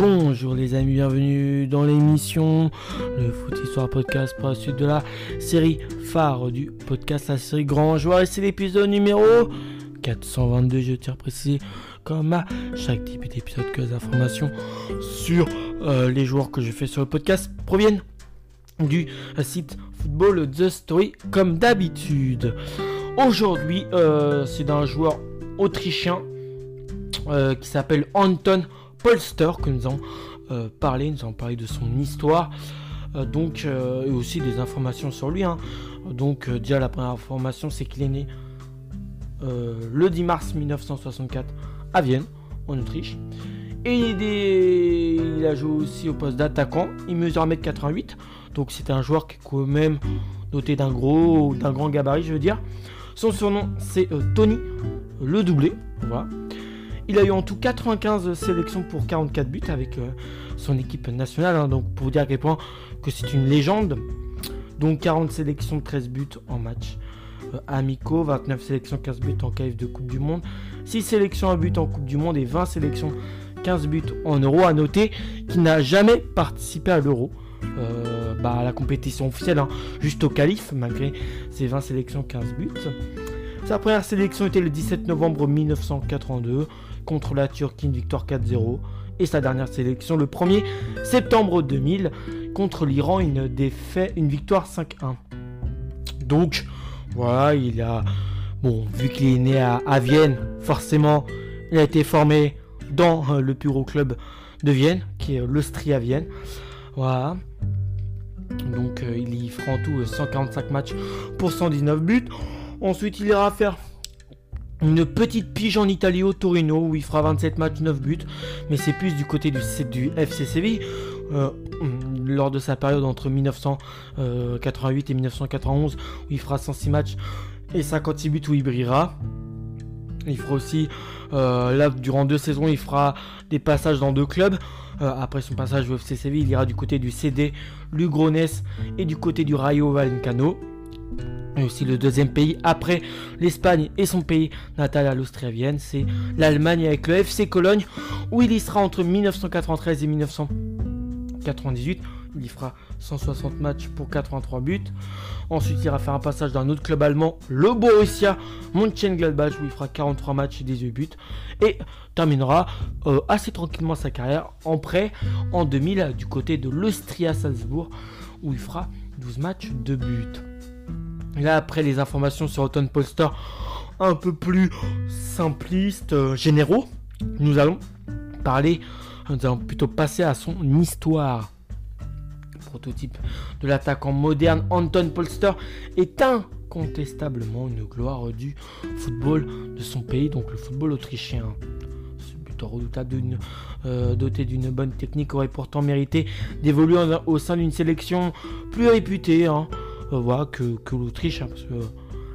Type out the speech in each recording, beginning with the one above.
Bonjour les amis, bienvenue dans l'émission Le Foot Histoire Podcast pour la suite de la série phare du podcast, la série Grand Joueur. Et c'est l'épisode numéro 422, je tiens à préciser, comme à chaque type d'épisode, que les informations sur euh, les joueurs que je fais sur le podcast proviennent du site Football The Story, comme d'habitude. Aujourd'hui, euh, c'est d'un joueur autrichien euh, qui s'appelle Anton Polster que nous allons euh, parler. Nous allons parler de son histoire. Euh, donc, et aussi des informations sur lui. Hein. Donc, déjà, la première information, c'est qu'il est né le 10 mars 1964 à Vienne, en Autriche. Et il, il a joué aussi au poste d'attaquant. Il mesure 1m88. Donc, c'est un joueur qui est quand même doté d'un gros, d'un grand gabarit, je veux dire. Son surnom, c'est Tony le doublé. Voilà. Il a eu en tout 95 sélections pour 44 buts avec euh, son équipe nationale. Hein. donc pour dire à quel point que c'est une légende. Donc 40 sélections, 13 buts en match euh, amicaux, 29 sélections, 15 buts en KF de Coupe du Monde, 6 sélections, 1 but en Coupe du Monde et 20 sélections, 15 buts en Euro. À noter qu'il n'a jamais participé à l'Euro. Euh, bah, à la compétition officielle, hein. juste au qualif, malgré ses 20 sélections, 15 buts. Sa première sélection était le 17 novembre 1982 contre la Turquie, une victoire 4-0. Et sa dernière sélection le 1er septembre 2000 contre l'Iran, une, défaite, une victoire 5-1. Donc, voilà, il a. Bon, vu qu'il est né à, Vienne, forcément, il a été formé dans euh, le gros club de Vienne, qui est l'Austria Vienne. Voilà. Donc, euh, il y fera en tout 145 euh, matchs pour 119 buts. Ensuite, il ira faire une petite pige en Italie au Torino où il fera 27 matchs, 9 buts. Mais c'est plus du côté du, FC Séville. Euh, lors de sa période entre 1988 et 1991 où il fera 106 matchs et 56 buts où il brillera. Il fera aussi, euh, là, durant deux saisons, il fera des passages dans deux clubs. Euh, après son passage au FC Séville, il ira du côté du CD Lugrones et du côté du Rayo Vallecano et aussi le deuxième pays après l'Espagne et son pays natal à l'Austrie-Vienne, c'est l'Allemagne avec le FC Cologne, où il y sera entre 1993 et 1998. Il y fera 160 matchs pour 83 buts. Ensuite, il ira faire un passage dans un autre club allemand, le Borussia Mönchengladbach, où il fera 43 matchs et 18 buts. Et terminera euh, assez tranquillement sa carrière en prêt en 2000 du côté de l'Austria Salzbourg, où il fera 12 matchs de buts. Là, après les informations sur Autumn Polster un peu plus simplistes, euh, généraux, nous allons parler, nous allons plutôt passer à son histoire. prototype de l'attaquant moderne Anton Polster est incontestablement une gloire du football de son pays, donc le football autrichien. Redoutable euh, doté d'une bonne technique aurait pourtant mérité d'évoluer au sein d'une sélection plus réputée. Hein voilà, que, l'Autriche, hein, parce que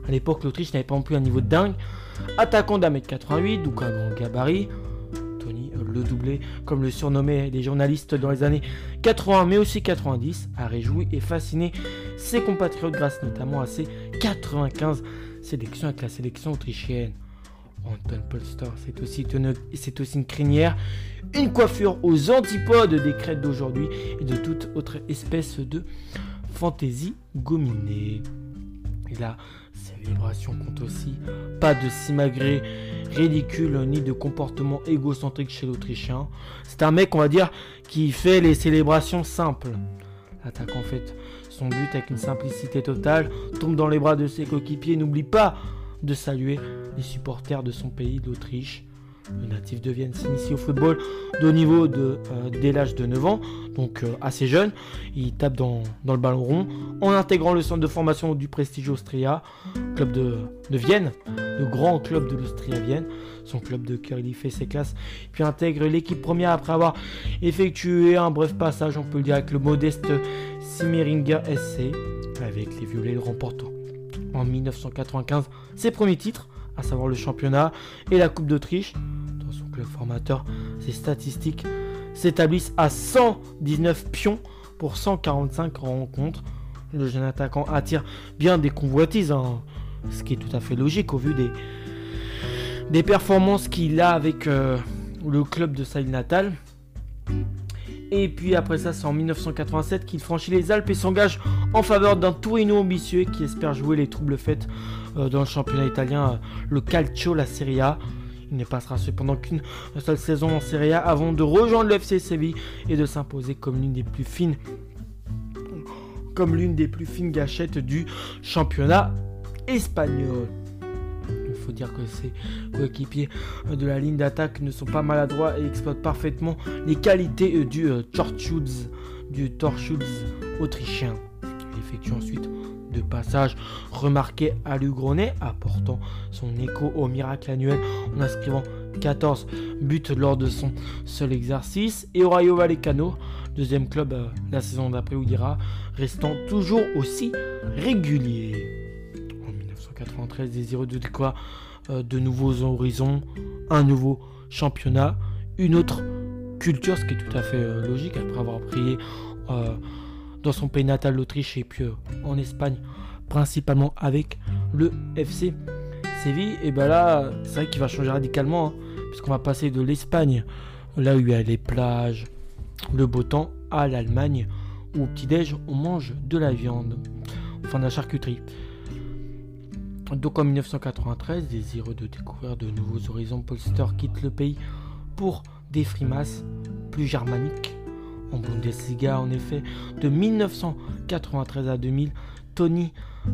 à l'époque l'Autriche n'avait pas non plus un niveau de dingue. Attaquant d'un mètre 88, donc un grand gabarit. Tony euh, le doublé, comme le surnommaient les journalistes dans les années 80 mais aussi 90, a réjoui et fasciné ses compatriotes grâce notamment à ses 95 sélections avec la sélection autrichienne. Anton Polster, c'est aussi, c'est aussi une crinière, une coiffure aux antipodes des crêtes d'aujourd'hui et de toute autre espèce de fantaisie gominée. Et la célébration compte aussi pas de simagrée ridicule ni de comportement égocentrique chez l'Autrichien. C'est un mec, on va dire, qui fait les célébrations simples. L'attaque en fait son but avec une simplicité totale, tombe dans les bras de ses coéquipiers, n'oublie pas de saluer les supporters de son pays, d'Autriche. Le natif de Vienne s'initie au football de niveau dès l'âge de 9 ans, donc euh, assez jeune. Il tape dans, le ballon rond en intégrant le centre de formation du prestigieux Austria, club de, Vienne, le grand club de l'Austria Vienne. Son club de cœur, il y fait ses classes, puis intègre l'équipe première après avoir effectué un bref passage, on peut le dire, avec le modeste Simmeringer SC, avec les violets le remportant en 1995 ses premiers titres, à savoir le championnat et la Coupe d'Autriche club formateur, ses statistiques s'établissent à 119 pions pour 145 rencontres. Le jeune attaquant attire bien des convoitises, hein, ce qui est tout à fait logique au vu des, des performances qu'il a avec euh, le club de sa ville natale. Et puis après ça, c'est en 1987 qu'il franchit les Alpes et s'engage en faveur d'un Torino ambitieux qui espère jouer les troubles faites euh, dans le championnat italien, euh, le Calcio, la Serie A. Il ne passera cependant qu'une seule saison en Serie A avant de rejoindre le FC Séville et de s'imposer comme l'une des plus fines comme l'une des plus fines gâchettes du championnat espagnol. Il faut dire que ses coéquipiers de la ligne d'attaque ne sont pas maladroits et exploitent parfaitement les qualités euh, du Torchwood, du autrichien. Il effectue ensuite deux passages remarqués à Lugronet, apportant son écho au miracle annuel en inscrivant 14 buts lors de son seul exercice. Et au Rayo Vallecano, deuxième club euh, la saison d'après où il ira, restant toujours aussi régulier. 93, désireux de quoi euh, de nouveaux horizons, un nouveau championnat, une autre culture, ce qui est tout à fait euh, logique après avoir prié dans son pays natal l'Autriche et puis en Espagne, principalement avec le FC Séville. Et ben là, c'est vrai qu'il va changer radicalement, hein, puisqu'on va passer de l'Espagne, là où il y a les plages, le beau temps, à l'Allemagne, où au petit-déj on mange de la viande, enfin de la charcuterie. Donc en 1993, désireux de découvrir de nouveaux horizons, Polster quitte le pays pour des frimas plus germaniques. En Bundesliga, en effet, de 1993 à 2000, Tony,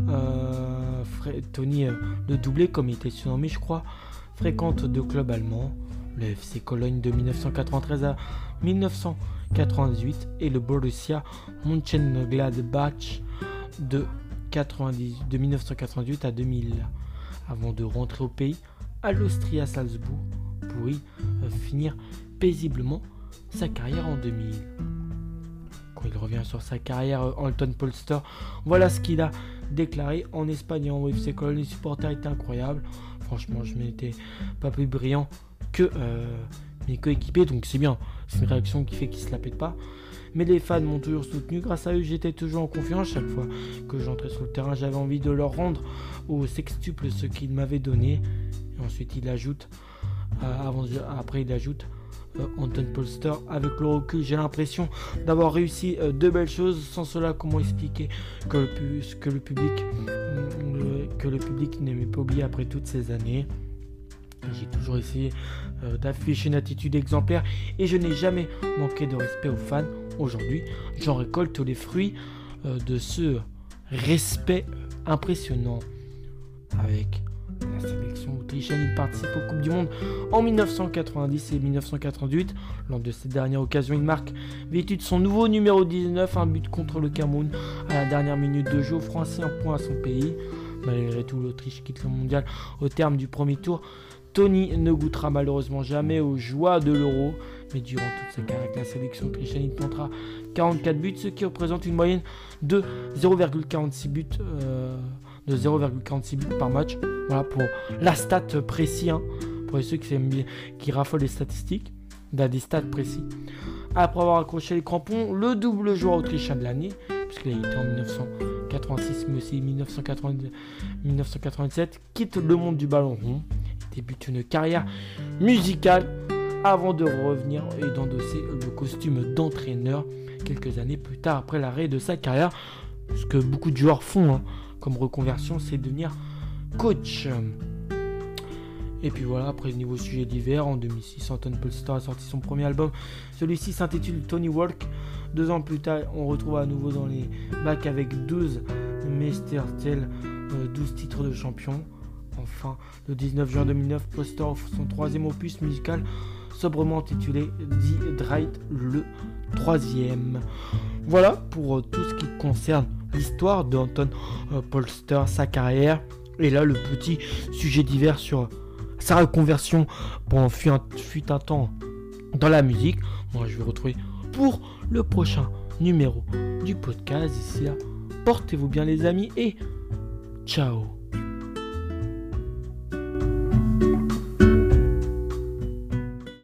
euh, euh, le doublé, comme il était surnommé, je crois, fréquente deux clubs allemands, le FC Cologne de 1993 à 1998 et le Borussia Mönchengladbach de de 1998 à 2000, avant de rentrer au pays à l'Austria Salzbourg pour y euh, finir paisiblement sa carrière en 2000. Quand il revient sur sa carrière, euh, Anton Polster, voilà ce qu'il a déclaré en Espagne en UFC Cologne. Les supporters étaient incroyables. Franchement, je n'étais pas plus brillant que euh, mes coéquipiers, donc c'est bien. C'est une réaction qui fait qu'ils se la pètent pas mais les fans m'ont toujours soutenu. Grâce à eux, j'étais toujours en confiance. Chaque fois que j'entrais sur le terrain, j'avais envie de leur rendre au sextuple ce qu'ils m'avaient donné. Et ensuite, il ajoute, euh, avant, après, il ajoute. Euh, Anton Polster. Avec le recul, j'ai l'impression d'avoir réussi euh, de belles choses. Sans cela, comment expliquer que le, public, que le public n'aimait pas oublier après toutes ces années? J'ai toujours essayé d'afficher une attitude exemplaire et je n'ai jamais manqué de respect aux fans aujourd'hui, j'en récolte les fruits euh, de ce respect impressionnant avec sélection autrichienne. Il participe aux Coupes du Monde en 1990 et 1988. Lors de cette dernière occasion, il marque, vêtu de son nouveau numéro 19, un but contre le Cameroun à la dernière minute de jeu, offrant ainsi un point à son pays. Malgré tout, l'Autriche quitte le mondial au terme du premier tour. Tony ne goûtera malheureusement jamais aux joies de l'euro, mais durant toute sa carrière avec la sélection autrichienne, il tentera 44 buts, ce qui représente une moyenne de 0,46 buts, euh, de 0,46 buts par match. Voilà pour la stat précis, hein, pour ceux qui, aiment bien, qui raffolent les statistiques, des stats précis. Après avoir accroché les crampons, le double joueur autrichien de l'année, puisqu'il a été en 1986 mais aussi 1997, quitte le monde du ballon rond débute une carrière musicale avant de revenir et d'endosser le costume d'entraîneur quelques années plus tard après l'arrêt de sa carrière. Ce que beaucoup de joueurs font hein, comme reconversion, c'est devenir coach. Et puis voilà, après niveau sujet d'hiver, en 2006, Anton Polster a sorti son premier album. Celui-ci s'intitule Tony Walk. Deux ans plus tard, on retrouve à nouveau dans les bacs avec 12 Meister 12 euh, titres de champion. Enfin, le 19 juin 2009, Poster offre son troisième opus musical, sobrement intitulé The Dright, le troisième. Voilà pour euh, tout ce qui concerne l'histoire d'Anton euh, Polster, sa carrière. Et là, le petit sujet divers sur sa reconversion pendant fut un, temps dans la musique. Moi, je vais retrouver pour le prochain numéro du podcast. Ici là, portez-vous bien les amis et ciao